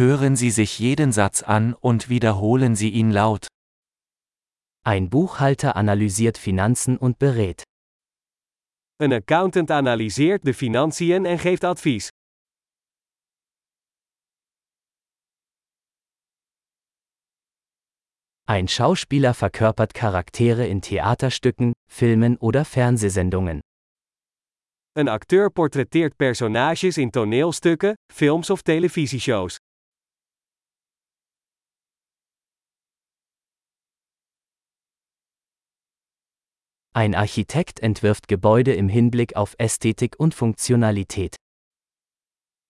Hören Sie sich jeden Satz an und wiederholen Sie ihn laut. Ein Buchhalter analysiert Finanzen und berät. Een accountant analyseert de financiën en geeft advies. Ein Schauspieler verkörpert Charaktere in Theaterstücken, Filmen oder Fernsehsendungen. Een acteur portretteert personages in toneelstukken, films of televisieshows. Ein Architekt entwirft Gebäude im Hinblick auf Ästhetik und Funktionalität.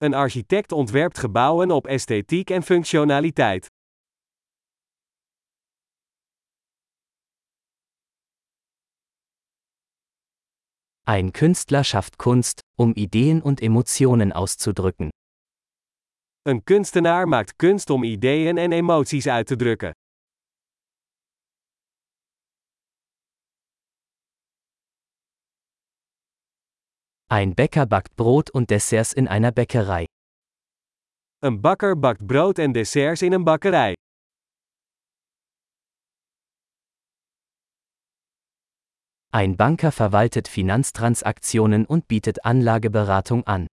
Een architect ontwerpt gebouwen op esthetiek en functionaliteit. Ein Künstler schafft Kunst, um Ideen und Emotionen auszudrücken. Een kunstenaar maakt kunst om ideeën en emoties uit te drukken. Ein Bäcker backt Brot und Desserts in einer Bäckerei. Een bakker bakt brood en desserts in een bakkerij. Ein Banker verwaltet Finanztransaktionen und bietet Anlageberatung an.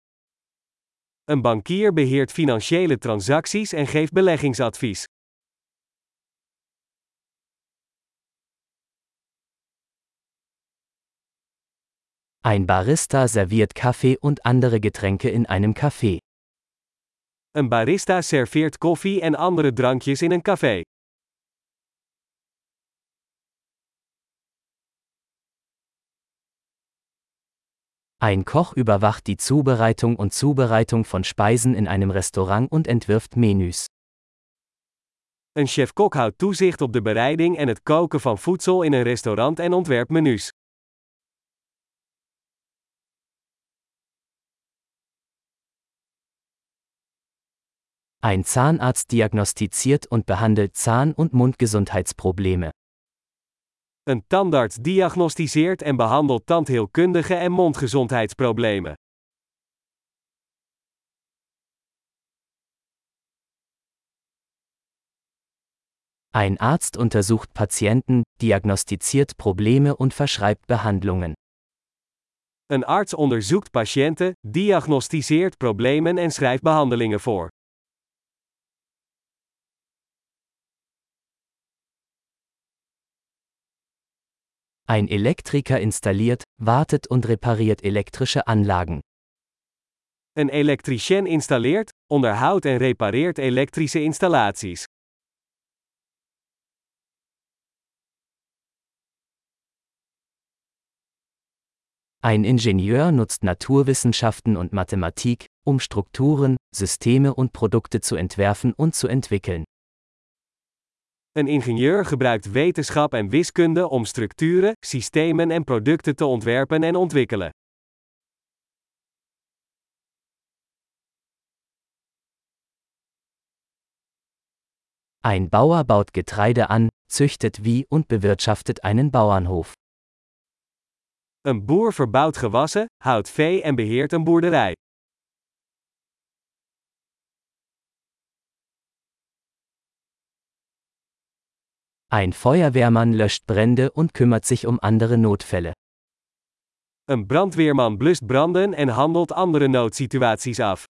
Een bankier beheert financiële transacties en geeft beleggingsadvies. Ein Barista serviert Kaffee und andere Getränke in einem Café. Een barista serveert koffie en andere drankjes in een café. Ein Koch überwacht die Zubereitung und Zubereitung von Speisen in einem Restaurant und entwirft Menüs. Een chef-kok houdt toezicht op de bereiding en het koken van voedsel in een restaurant en ontwerpt menus. Ein Zahnarzt diagnostiziert und behandelt Zahn- und Mundgesundheitsprobleme. Een tandarts diagnosticeert en behandelt tandheelkundige en mondgezondheidsproblemen. Ein Arzt untersucht Patienten, diagnostiziert Probleme und verschreibt Behandlungen. Een arts onderzoekt patiënten, diagnosticeert problemen en schrijft behandelingen voor. Ein Elektriker installiert, wartet und repariert elektrische Anlagen. Een elektricien installeert, onderhoudt en repareert elektrische installaties. Ein Ingenieur nutzt Naturwissenschaften und Mathematik, um Strukturen, Systeme und Produkte zu entwerfen und zu entwickeln. Een ingenieur gebruikt wetenschap en wiskunde om structuren, systemen en producten te ontwerpen en ontwikkelen. Ein Bauer baut Getreide an, züchtet wie und bewirtschaftet einen Bauernhof. Een boer verbouwt gewassen, houdt vee en beheert een boerderij. Ein Feuerwehrmann löscht Brände und kümmert sich um andere Notfälle. Een brandweerman blust branden en handelt andere noodsituaties af.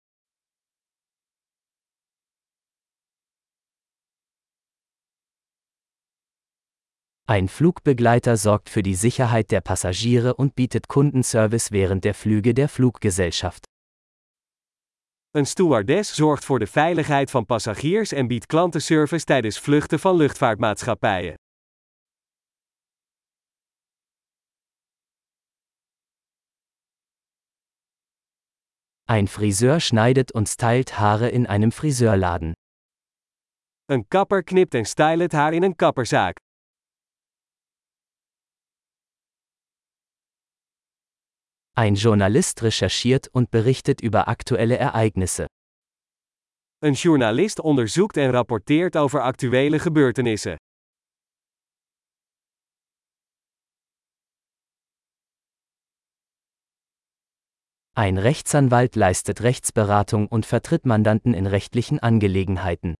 Ein Flugbegleiter sorgt für die Sicherheit der Passagiere und bietet Kundenservice während der Flüge der Fluggesellschaft. Een stewardess zorgt voor de veiligheid van passagiers en biedt klantenservice tijdens vluchten van luchtvaartmaatschappijen. Ein Friseur schneidet und stylt Haare in einem Friseurladen. Een kapper knipt en stylt haar in een kapperzaak. Ein Journalist recherchiert und berichtet über aktuelle Ereignisse. Een journalist onderzoekt en rapporteert over actuele gebeurtenissen. Ein Rechtsanwalt leistet Rechtsberatung und vertritt Mandanten in rechtlichen Angelegenheiten.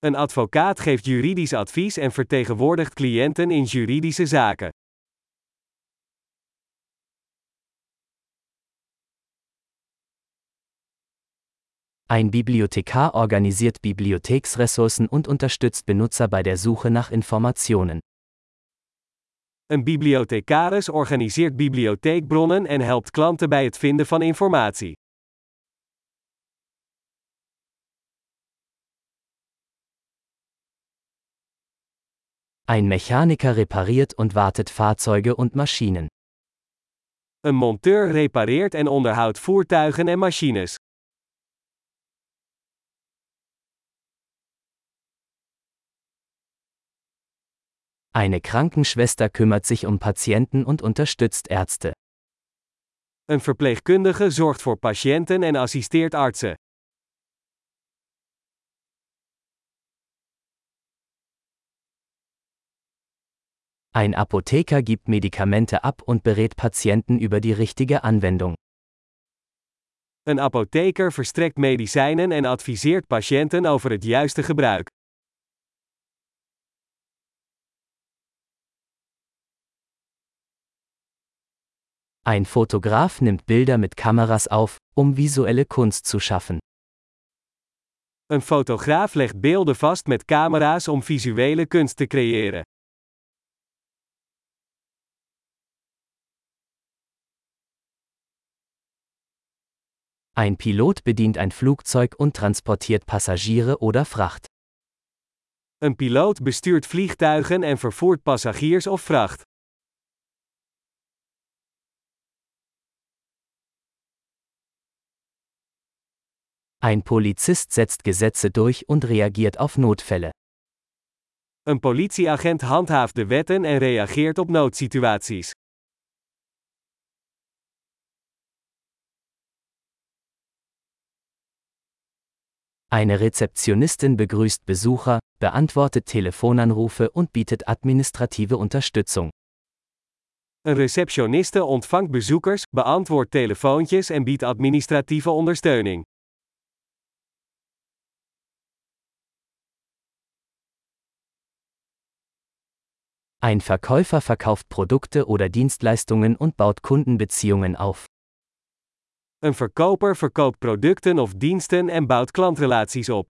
Een advocaat geeft juridisch advies en vertegenwoordigt cliënten in juridische zaken. Ein Bibliothekar organisiert Bibliotheksressourcen und unterstützt Benutzer bei der Suche nach Informationen. Een bibliothecaris organiseert bibliotheekbronnen en helpt klanten bij het vinden van informatie. Ein Mechaniker repariert und wartet Fahrzeuge und Maschinen. Een monteur repareert en onderhoudt voertuigen en machines. Eine Krankenschwester kümmert sich um Patienten und unterstützt Ärzte. Een verpleegkundige zorgt voor patiënten en assisteert artsen. Ein Apotheker gibt Medikamente ab und berät Patienten über die richtige Anwendung. Een apotheker verstrekt medicijnen en adviseert patiënten over het juiste gebruik. Ein Fotograf nimmt Bilder mit Kameras auf, um visuelle Kunst zu schaffen. Een fotograaf legt beelden vast met camera's om visuele kunst te creëren. Ein Pilot bedient ein Flugzeug und transportiert Passagiere oder Fracht. Een piloot bestuurt vliegtuigen en vervoert passagiers of vracht. Ein Polizist setzt Gesetze durch und reagiert auf Notfälle. Een politieagent handhaaft de wetten en reageert op noodsituaties. Eine Rezeptionistin begrüßt Besucher, beantwortet Telefonanrufe und bietet administrative Unterstützung. Een receptioniste ontvangt bezoekers, beantwoordt telefoontjes en biedt administratieve ondersteuning. Ein Verkäufer verkauft Produkte oder Dienstleistungen und baut Kundenbeziehungen auf. Een verkoper verkoopt producten of diensten en bouwt klantrelaties op.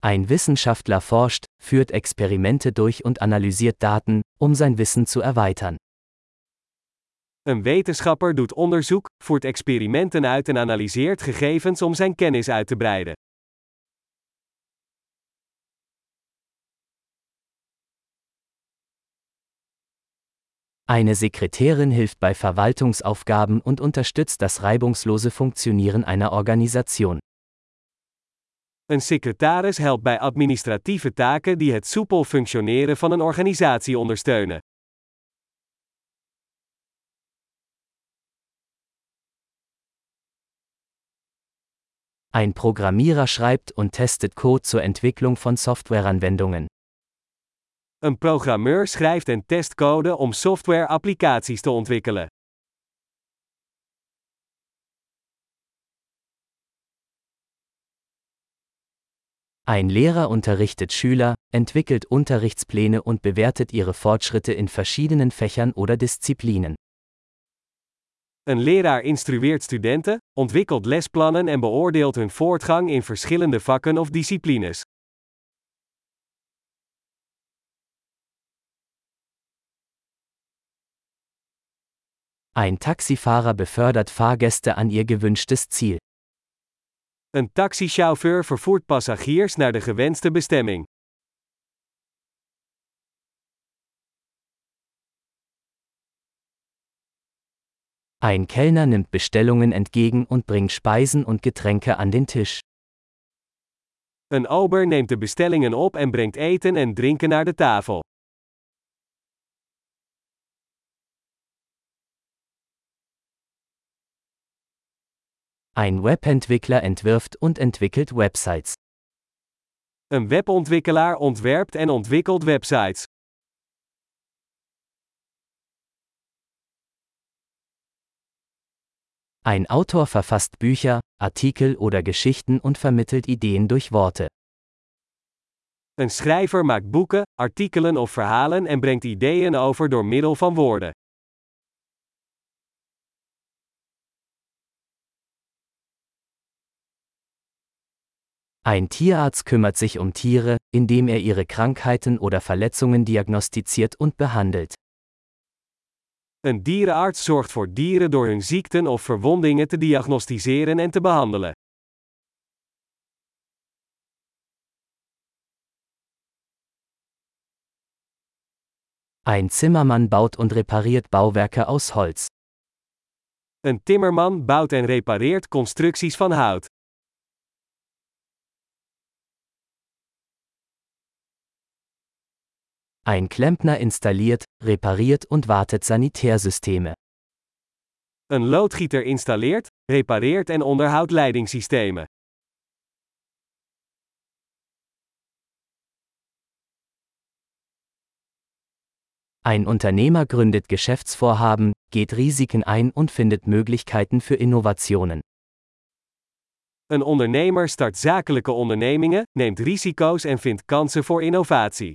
Ein Wissenschaftler forscht, führt Experimente durch und analysiert Daten, um sein Wissen zu erweitern. Een wetenschapper doet onderzoek, voert experimenten uit en analyseert gegevens om zijn kennis uit te breiden. Eine Sekretärin hilft bei Verwaltungsaufgaben und unterstützt das reibungslose Funktionieren einer Organisation. Een secretaris helpt bij administratieve taken die het soepel functioneren van een organisatie ondersteunen. Ein Programmierer schreibt und testet Code zur Entwicklung von Softwareanwendungen. Een programmeur schrijft en test code om software-applicaties te ontwikkelen. Ein Lehrer unterrichtet Schüler, entwickelt Unterrichtspläne und bewertet ihre Fortschritte in verschiedenen Fächern oder Disziplinen. Een leraar instrueert studenten, ontwikkelt lesplannen en beoordeelt hun voortgang in verschillende vakken of disciplines. Ein Taxifahrer befördert Fahrgäste an ihr gewünschtes Ziel. Een taxichauffeur vervoert passagiers naar de gewenste bestemming. Ein Kellner nimmt Bestellungen entgegen und bringt Speisen und Getränke an den Tisch. Een ober neemt de bestellingen op en brengt eten en drinken naar de tafel. Ein Webentwickler entwirft und entwickelt Websites. Een webontwikkelaar ontwerpt en ontwikkelt websites. Ein Autor verfasst Bücher, Artikel oder Geschichten und vermittelt Ideen durch Worte. Een schrijver maakt boeken, artikelen of verhalen en brengt ideeën over door middel van woorden. Ein Tierarzt kümmert sich um Tiere, indem er ihre Krankheiten oder Verletzungen diagnostiziert und behandelt. Een dierenarts zorgt voor dieren door hun ziekten of verwondingen te diagnosticeren en te behandelen. Ein Zimmermann baut und repariert Bauwerke aus Holz. Een timmerman bouwt en repareert constructies van hout. Ein Klempner installiert, repariert und wartet Sanitärsysteme. Een loodgieter installeert, repareert en onderhoudt leidingssystemen. Ein Unternehmer gründet Geschäftsvorhaben, geht Risiken ein und findet Möglichkeiten für Innovationen. Een ondernemer start zakelijke ondernemingen, neemt risico's en vindt kansen voor innovatie.